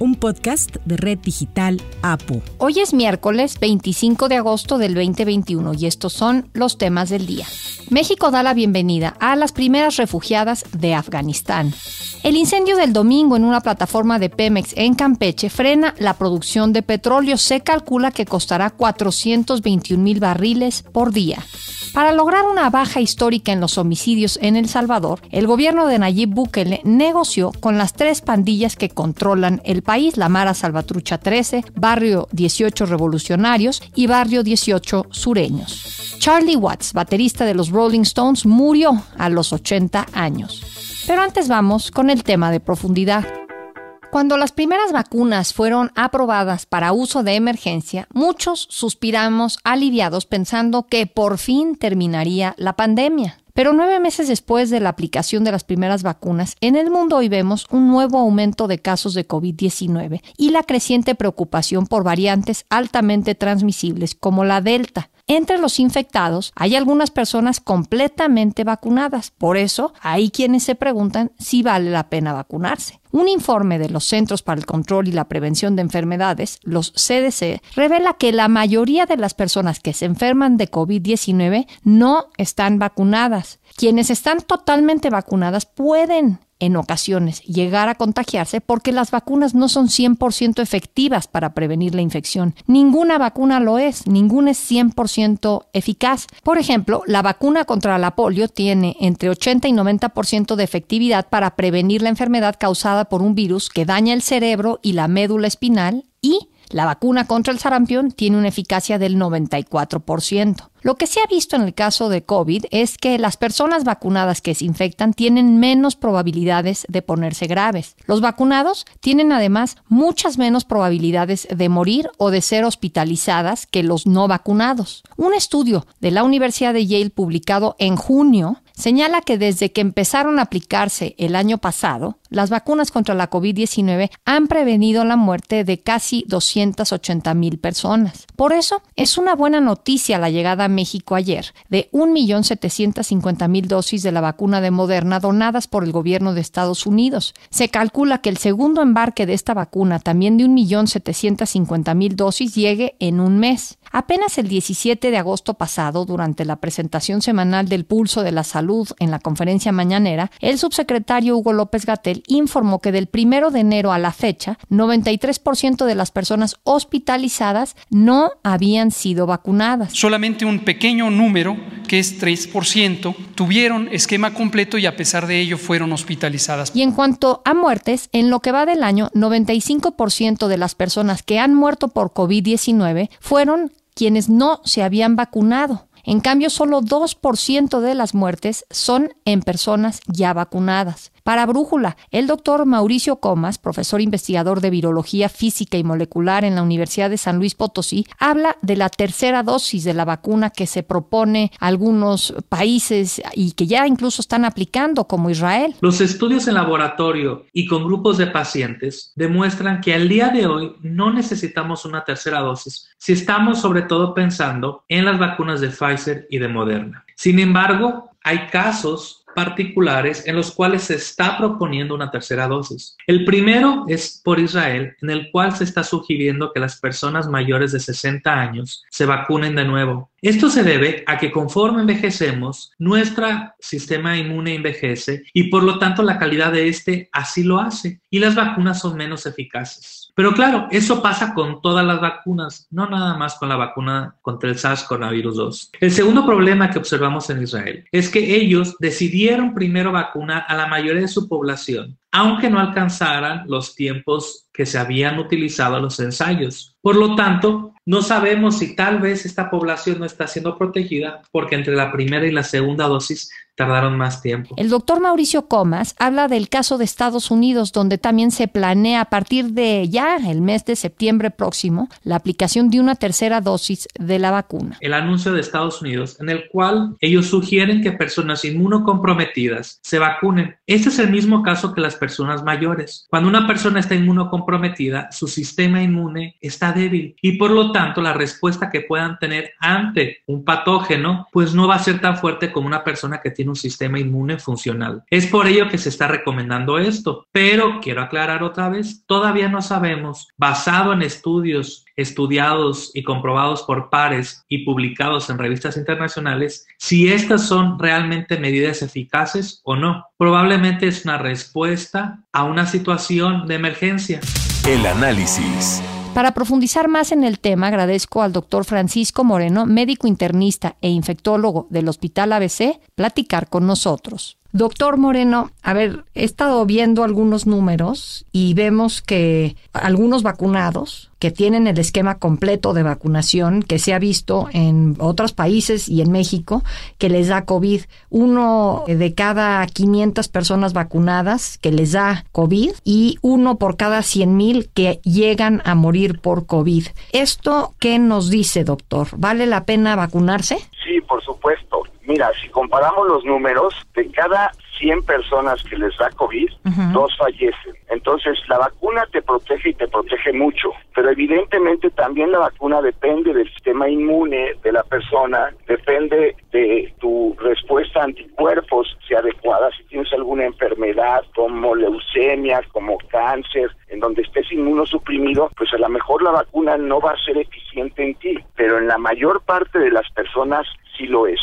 un podcast de Red Digital APU. Hoy es miércoles 25 de agosto del 2021 y estos son los temas del día. México da la bienvenida a las primeras refugiadas de Afganistán. El incendio del domingo en una plataforma de Pemex en Campeche frena la producción de petróleo. Se calcula que costará 421 mil barriles por día. Para lograr una baja histórica en los homicidios en El Salvador, el gobierno de Nayib Bukele negoció con las tres pandillas que controlan el país, la Mara Salvatrucha 13, Barrio 18 Revolucionarios y Barrio 18 Sureños. Charlie Watts, baterista de los Rolling Stones, murió a los 80 años. Pero antes vamos con el tema de profundidad. Cuando las primeras vacunas fueron aprobadas para uso de emergencia, muchos suspiramos aliviados pensando que por fin terminaría la pandemia. Pero nueve meses después de la aplicación de las primeras vacunas, en el mundo hoy vemos un nuevo aumento de casos de COVID-19 y la creciente preocupación por variantes altamente transmisibles como la Delta. Entre los infectados hay algunas personas completamente vacunadas, por eso hay quienes se preguntan si vale la pena vacunarse. Un informe de los Centros para el Control y la Prevención de Enfermedades, los CDC, revela que la mayoría de las personas que se enferman de COVID-19 no están vacunadas. Quienes están totalmente vacunadas pueden en ocasiones llegar a contagiarse porque las vacunas no son 100% efectivas para prevenir la infección. Ninguna vacuna lo es, ninguna es 100% eficaz. Por ejemplo, la vacuna contra la polio tiene entre 80 y 90% de efectividad para prevenir la enfermedad causada por un virus que daña el cerebro y la médula espinal y la vacuna contra el sarampión tiene una eficacia del 94%. Lo que se ha visto en el caso de COVID es que las personas vacunadas que se infectan tienen menos probabilidades de ponerse graves. Los vacunados tienen además muchas menos probabilidades de morir o de ser hospitalizadas que los no vacunados. Un estudio de la Universidad de Yale publicado en junio señala que desde que empezaron a aplicarse el año pasado, las vacunas contra la COVID-19 han prevenido la muerte de casi 280 mil personas. Por eso, es una buena noticia la llegada a México ayer de 1.750.000 dosis de la vacuna de Moderna donadas por el gobierno de Estados Unidos. Se calcula que el segundo embarque de esta vacuna, también de 1.750.000 dosis, llegue en un mes. Apenas el 17 de agosto pasado, durante la presentación semanal del Pulso de la Salud en la conferencia mañanera, el subsecretario Hugo López Gatel informó que del primero de enero a la fecha, 93% de las personas hospitalizadas no habían sido vacunadas. Solamente un pequeño número, que es 3%, tuvieron esquema completo y a pesar de ello fueron hospitalizadas. Y en cuanto a muertes, en lo que va del año, 95% de las personas que han muerto por COVID-19 fueron quienes no se habían vacunado. En cambio, solo 2% de las muertes son en personas ya vacunadas. Para Brújula, el doctor Mauricio Comas, profesor investigador de virología física y molecular en la Universidad de San Luis Potosí, habla de la tercera dosis de la vacuna que se propone algunos países y que ya incluso están aplicando, como Israel. Los estudios en laboratorio y con grupos de pacientes demuestran que al día de hoy no necesitamos una tercera dosis si estamos sobre todo pensando en las vacunas de Pfizer y de Moderna. Sin embargo, hay casos particulares en los cuales se está proponiendo una tercera dosis. El primero es por Israel, en el cual se está sugiriendo que las personas mayores de 60 años se vacunen de nuevo. Esto se debe a que conforme envejecemos, nuestro sistema inmune envejece y por lo tanto la calidad de este así lo hace y las vacunas son menos eficaces. Pero claro, eso pasa con todas las vacunas, no nada más con la vacuna contra el SARS-CoV-2. El segundo problema que observamos en Israel es que ellos decidieron primero vacunar a la mayoría de su población, aunque no alcanzaran los tiempos que se habían utilizado en los ensayos. Por lo tanto, no sabemos si tal vez esta población no está siendo protegida porque entre la primera y la segunda dosis tardaron más tiempo. El doctor Mauricio Comas habla del caso de Estados Unidos, donde también se planea a partir de ya el mes de septiembre próximo la aplicación de una tercera dosis de la vacuna. El anuncio de Estados Unidos en el cual ellos sugieren que personas inmunocomprometidas se vacunen. Este es el mismo caso que las personas mayores. Cuando una persona está inmunocomprometida, su sistema inmune está débil y por lo tanto la respuesta que puedan tener ante un patógeno pues no va a ser tan fuerte como una persona que tiene un sistema inmune funcional. Es por ello que se está recomendando esto, pero quiero aclarar otra vez, todavía no sabemos, basado en estudios estudiados y comprobados por pares y publicados en revistas internacionales, si estas son realmente medidas eficaces o no. Probablemente es una respuesta a una situación de emergencia. El análisis. Para profundizar más en el tema, agradezco al doctor Francisco Moreno, médico internista e infectólogo del Hospital ABC, platicar con nosotros. Doctor Moreno, a ver, he estado viendo algunos números y vemos que algunos vacunados que tienen el esquema completo de vacunación que se ha visto en otros países y en México que les da COVID. Uno de cada 500 personas vacunadas que les da COVID y uno por cada 100 mil que llegan a morir por COVID. ¿Esto qué nos dice, doctor? ¿Vale la pena vacunarse? Sí, por supuesto. Mira, si comparamos los números, de cada 100 personas que les da COVID, dos fallecen. Entonces, la vacuna te protege y te protege mucho, pero evidentemente también la vacuna depende del sistema inmune de la persona, depende de tu respuesta a anticuerpos, si adecuada, si tienes alguna enfermedad como leucemia, como cáncer, en donde estés inmunosuprimido, pues a lo mejor la vacuna no va a ser eficiente en ti, pero en la mayor parte de las personas sí lo es.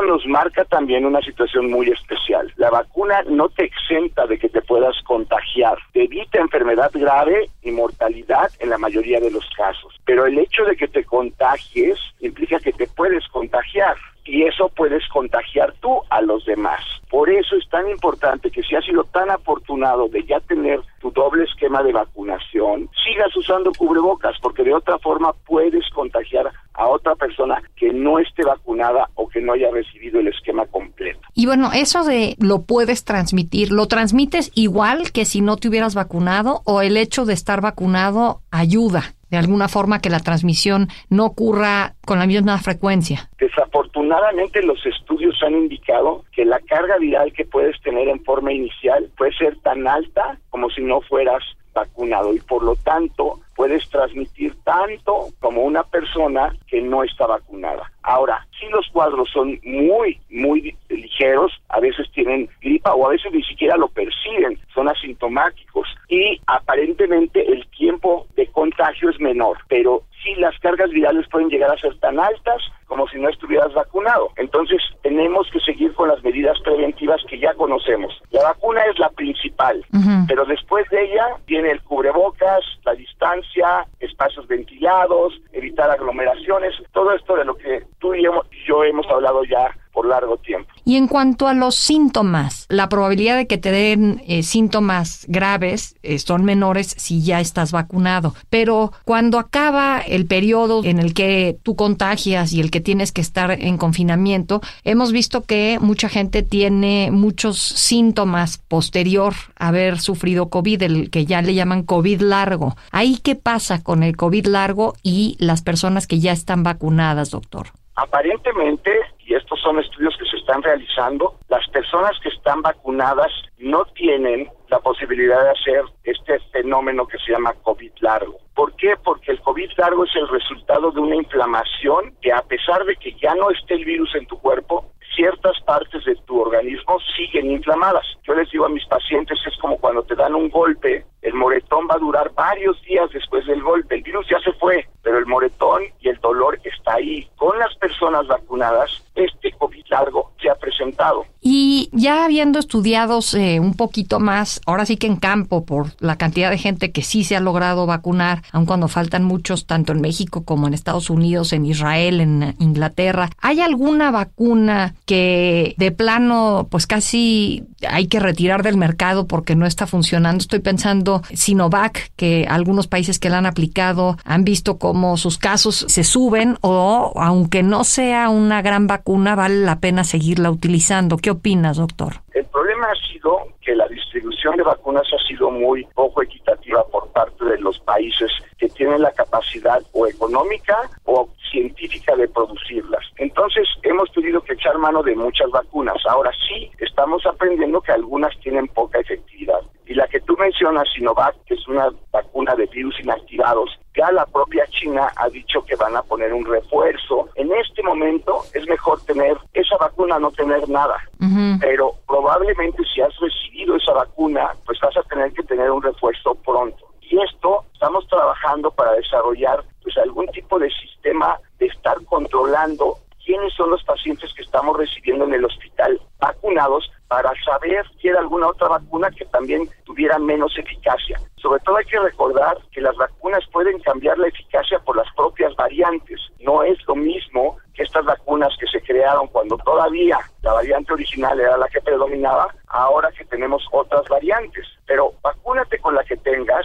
Esto nos marca también una situación muy especial. La vacuna no te exenta de que te puedas contagiar, te evita enfermedad grave y mortalidad en la mayoría de los casos, pero el hecho de que te contagies implica que te puedes contagiar y eso puedes contagiar tú a los demás. Por eso es tan importante que si has sido tan afortunado de ya tener tu doble esquema de vacunación, sigas usando cubrebocas porque de otra forma puedes contagiar a otra persona que no esté vacunada o que no haya recibido el esquema completo. Y bueno, eso de lo puedes transmitir, ¿lo transmites igual que si no te hubieras vacunado o el hecho de estar vacunado ayuda? de alguna forma que la transmisión no ocurra con la misma frecuencia? Desafortunadamente los estudios han indicado que la carga viral que puedes tener en forma inicial puede ser tan alta como si no fueras vacunado y por lo tanto puedes transmitir tanto como una persona que no está vacunada. Ahora, si los cuadros son muy, muy ligeros, a veces tienen gripa o a veces ni siquiera lo perciben, son asintomáticos y aparentemente el tiempo de contagio es menor, pero sí las cargas virales pueden llegar a ser tan altas como si no estuvieras vacunado. Entonces tenemos que seguir con las medidas preventivas que ya conocemos. La vacuna es la principal, pero después de ella viene el cubrebocas, la distancia, espacios ventilados, evitar aglomeraciones, todo esto de lo que tú y yo hemos hablado ya por largo tiempo. Y en cuanto a los síntomas, la probabilidad de que te den eh, síntomas graves eh, son menores si ya estás vacunado. Pero cuando acaba el periodo en el que tú contagias y el que tienes que estar en confinamiento, hemos visto que mucha gente tiene muchos síntomas posterior a haber sufrido COVID, el que ya le llaman COVID largo. ¿Ahí qué pasa con el COVID largo y las personas que ya están vacunadas, doctor? Aparentemente, estos son estudios que se están realizando, las personas que están vacunadas no tienen la posibilidad de hacer este fenómeno que se llama COVID largo. ¿Por qué? Porque el COVID largo es el resultado de una inflamación que a pesar de que ya no esté el virus en tu cuerpo, ciertas partes de tu organismo siguen inflamadas. Yo les digo a mis pacientes, es como cuando te dan un golpe, el moretón va a durar varios días después del golpe. El virus ya se fue, pero el moretón y el dolor está ahí. Con las personas vacunadas, este COVID largo se ha presentado. Y ya habiendo estudiado eh, un poquito más, ahora sí que en campo, por la cantidad de gente que sí se ha logrado vacunar, aun cuando faltan muchos, tanto en México como en Estados Unidos, en Israel, en Inglaterra, ¿hay alguna vacuna que de plano pues casi hay que retirar del mercado porque no está funcionando. Estoy pensando Sinovac, que algunos países que la han aplicado han visto cómo sus casos se suben o aunque no sea una gran vacuna, vale la pena seguirla utilizando. ¿Qué opinas, doctor? El problema ha sido que la distribución de vacunas ha sido muy poco equitativa por parte de los países que tienen la capacidad o económica o científica de producirlas. Entonces hemos tenido que echar mano de muchas vacunas. Ahora sí, estamos aprendiendo que algunas tienen poca efectividad. Y la que tú mencionas, Sinovac, que es una vacuna de virus inactivados, ya la propia China ha dicho que van a poner un refuerzo. En este momento es mejor tener esa vacuna, no tener nada. Pero probablemente si has recibido esa vacuna, pues vas a tener que tener un refuerzo pronto. Y esto estamos trabajando para desarrollar pues algún tipo de sistema de estar controlando quiénes son los pacientes que estamos recibiendo en el hospital vacunados para saber si era alguna otra vacuna que también tuviera menos eficacia. Sobre todo hay que recordar que las vacunas pueden cambiar la eficacia por las propias variantes. No es lo mismo que estas vacunas que se crearon cuando todavía la variante original era la que predominaba, ahora que tenemos otras variantes. Pero vacúnate con la que tengas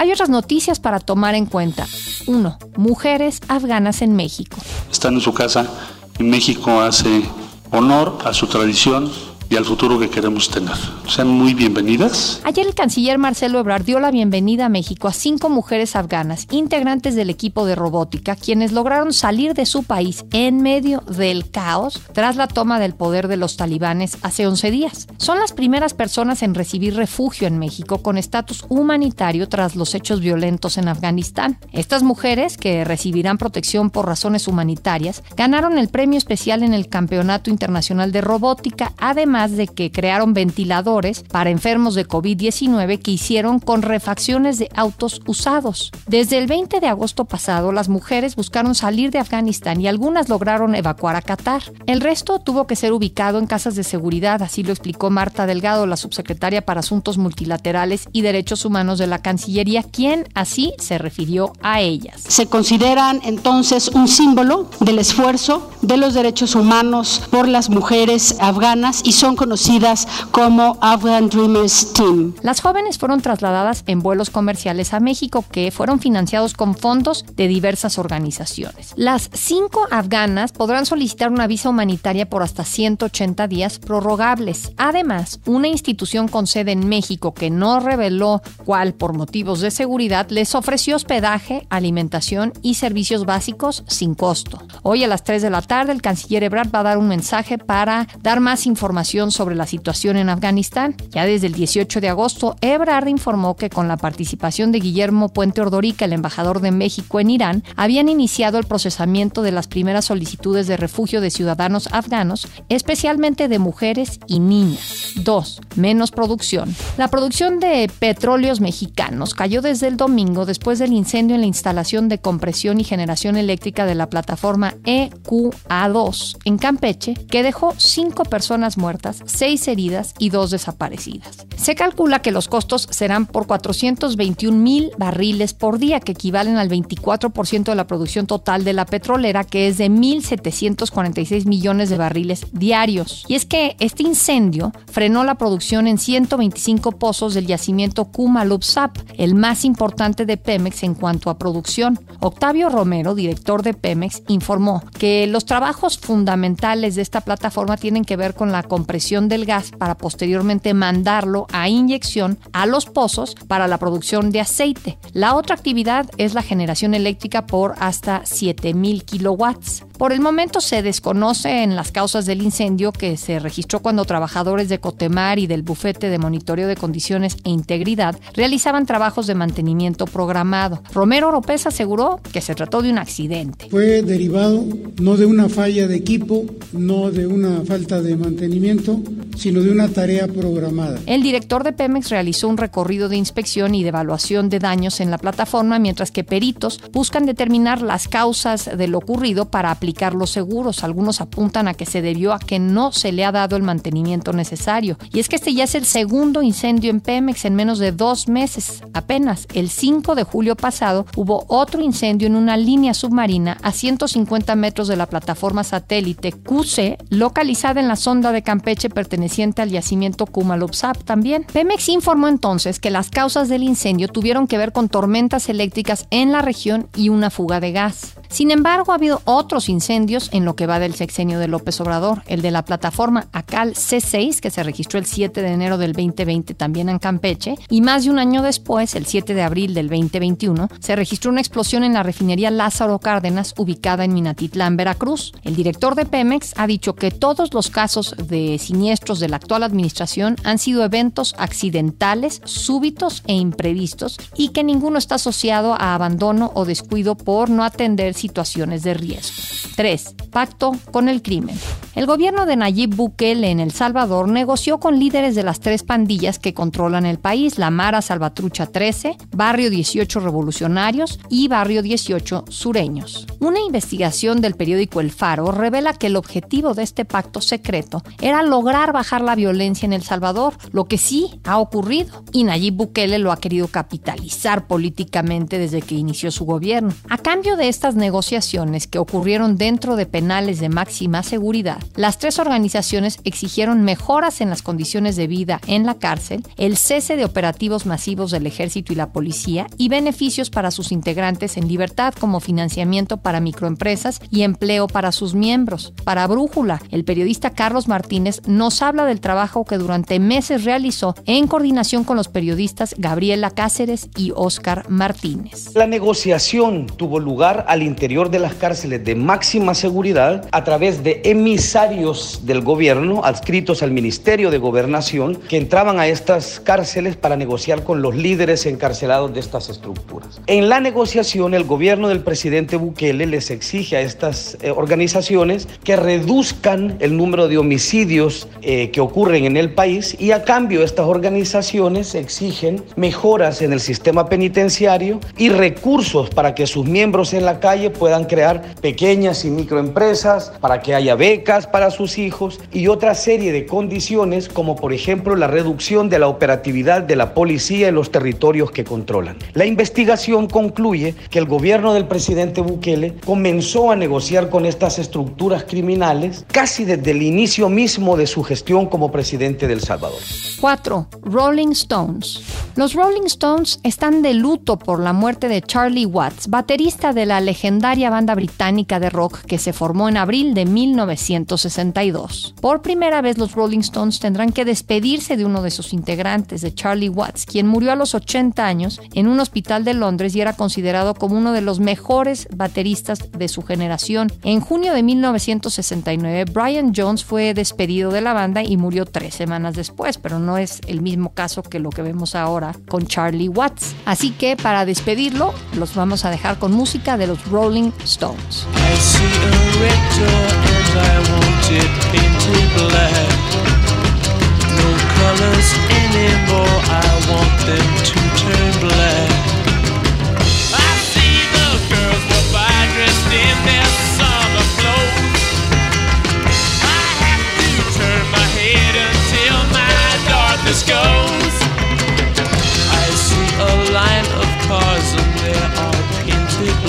Hay otras noticias para tomar en cuenta. 1. Mujeres afganas en México. Están en su casa. En México hace honor a su tradición y al futuro que queremos tener. Sean muy bienvenidas. Ayer el canciller Marcelo Ebrard dio la bienvenida a México a cinco mujeres afganas, integrantes del equipo de robótica, quienes lograron salir de su país en medio del caos tras la toma del poder de los talibanes hace 11 días. Son las primeras personas en recibir refugio en México con estatus humanitario tras los hechos violentos en Afganistán. Estas mujeres, que recibirán protección por razones humanitarias, ganaron el premio especial en el Campeonato Internacional de Robótica, además de que crearon ventiladores para enfermos de COVID-19 que hicieron con refacciones de autos usados. Desde el 20 de agosto pasado, las mujeres buscaron salir de Afganistán y algunas lograron evacuar a Qatar. El resto tuvo que ser ubicado en casas de seguridad, así lo explicó Marta Delgado, la subsecretaria para Asuntos Multilaterales y Derechos Humanos de la Cancillería, quien así se refirió a ellas. Se consideran entonces un símbolo del esfuerzo de los derechos humanos por las mujeres afganas y son conocidas como Afghan Dreamers Team. Las jóvenes fueron trasladadas en vuelos comerciales a México que fueron financiados con fondos de diversas organizaciones. Las cinco afganas podrán solicitar una visa humanitaria por hasta 180 días prorrogables. Además, una institución con sede en México que no reveló cuál por motivos de seguridad les ofreció hospedaje, alimentación y servicios básicos sin costo. Hoy a las 3 de la tarde el canciller Ebrard va a dar un mensaje para dar más información sobre la situación en Afganistán. Ya desde el 18 de agosto, Ebrard informó que con la participación de Guillermo Puente Ordorica, el embajador de México en Irán, habían iniciado el procesamiento de las primeras solicitudes de refugio de ciudadanos afganos, especialmente de mujeres y niñas. 2. Menos producción. La producción de petróleos mexicanos cayó desde el domingo después del incendio en la instalación de compresión y generación eléctrica de la plataforma EQA2 en Campeche, que dejó cinco personas muertas seis heridas y dos desaparecidas. Se calcula que los costos serán por 421 mil barriles por día, que equivalen al 24% de la producción total de la petrolera, que es de 1.746 millones de barriles diarios. Y es que este incendio frenó la producción en 125 pozos del yacimiento Kumalupsap, el más importante de Pemex en cuanto a producción. Octavio Romero, director de Pemex, informó que los trabajos fundamentales de esta plataforma tienen que ver con la compresión del gas para posteriormente mandarlo a inyección a los pozos para la producción de aceite. La otra actividad es la generación eléctrica por hasta 7000 kilowatts. Por el momento se desconoce en las causas del incendio que se registró cuando trabajadores de Cotemar y del bufete de monitoreo de condiciones e integridad realizaban trabajos de mantenimiento programado. Romero Oropés aseguró que se trató de un accidente. Fue derivado no de una falla de equipo, no de una falta de mantenimiento, sino de una tarea programada. El director de Pemex realizó un recorrido de inspección y de evaluación de daños en la plataforma, mientras que peritos buscan determinar las causas de lo ocurrido para aplicar los seguros. Algunos apuntan a que se debió a que no se le ha dado el mantenimiento necesario. Y es que este ya es el segundo incendio en Pemex en menos de dos meses. Apenas el 5 de julio pasado hubo otro incendio en una línea submarina a 150 metros de la plataforma satélite QC, localizada en la sonda de Campeche perteneciente al yacimiento Kumalopsap también. Pemex informó entonces que las causas del incendio tuvieron que ver con tormentas eléctricas en la región y una fuga de gas. Sin embargo, ha habido otros incendios en lo que va del sexenio de López Obrador, el de la plataforma ACAL C6, que se registró el 7 de enero del 2020 también en Campeche, y más de un año después, el 7 de abril del 2021, se registró una explosión en la refinería Lázaro Cárdenas, ubicada en Minatitlán, Veracruz. El director de Pemex ha dicho que todos los casos de siniestros de la actual administración han sido eventos accidentales, súbitos e imprevistos, y que ninguno está asociado a abandono o descuido por no atender situaciones de riesgo. 3. Pacto con el crimen. El gobierno de Nayib Bukele en El Salvador negoció con líderes de las tres pandillas que controlan el país, la Mara Salvatrucha 13, Barrio 18 Revolucionarios y Barrio 18 Sureños. Una investigación del periódico El Faro revela que el objetivo de este pacto secreto era lograr bajar la violencia en El Salvador, lo que sí ha ocurrido, y Nayib Bukele lo ha querido capitalizar políticamente desde que inició su gobierno. A cambio de estas negociaciones que ocurrieron dentro de penales de máxima seguridad, las tres organizaciones exigieron mejoras en las condiciones de vida en la cárcel, el cese de operativos masivos del ejército y la policía y beneficios para sus integrantes en libertad como financiamiento para microempresas y empleo para sus miembros. Para Brújula, el periodista Carlos Martínez nos habla del trabajo que durante meses realizó en coordinación con los periodistas Gabriela Cáceres y Óscar Martínez. La negociación tuvo lugar al interior de las cárceles de máxima seguridad a través de del gobierno adscritos al Ministerio de Gobernación que entraban a estas cárceles para negociar con los líderes encarcelados de estas estructuras. En la negociación, el gobierno del presidente Bukele les exige a estas eh, organizaciones que reduzcan el número de homicidios eh, que ocurren en el país y a cambio estas organizaciones exigen mejoras en el sistema penitenciario y recursos para que sus miembros en la calle puedan crear pequeñas y microempresas, para que haya becas para sus hijos y otra serie de condiciones como por ejemplo la reducción de la operatividad de la policía en los territorios que controlan. La investigación concluye que el gobierno del presidente Bukele comenzó a negociar con estas estructuras criminales casi desde el inicio mismo de su gestión como presidente del Salvador. 4. Rolling Stones. Los Rolling Stones están de luto por la muerte de Charlie Watts, baterista de la legendaria banda británica de rock que se formó en abril de 1962. Por primera vez los Rolling Stones tendrán que despedirse de uno de sus integrantes, de Charlie Watts, quien murió a los 80 años en un hospital de Londres y era considerado como uno de los mejores bateristas de su generación. En junio de 1969, Brian Jones fue despedido de la banda y murió tres semanas después, pero no es el mismo caso que lo que vemos ahora con Charlie Watts. Así que para despedirlo, los vamos a dejar con música de los Rolling Stones.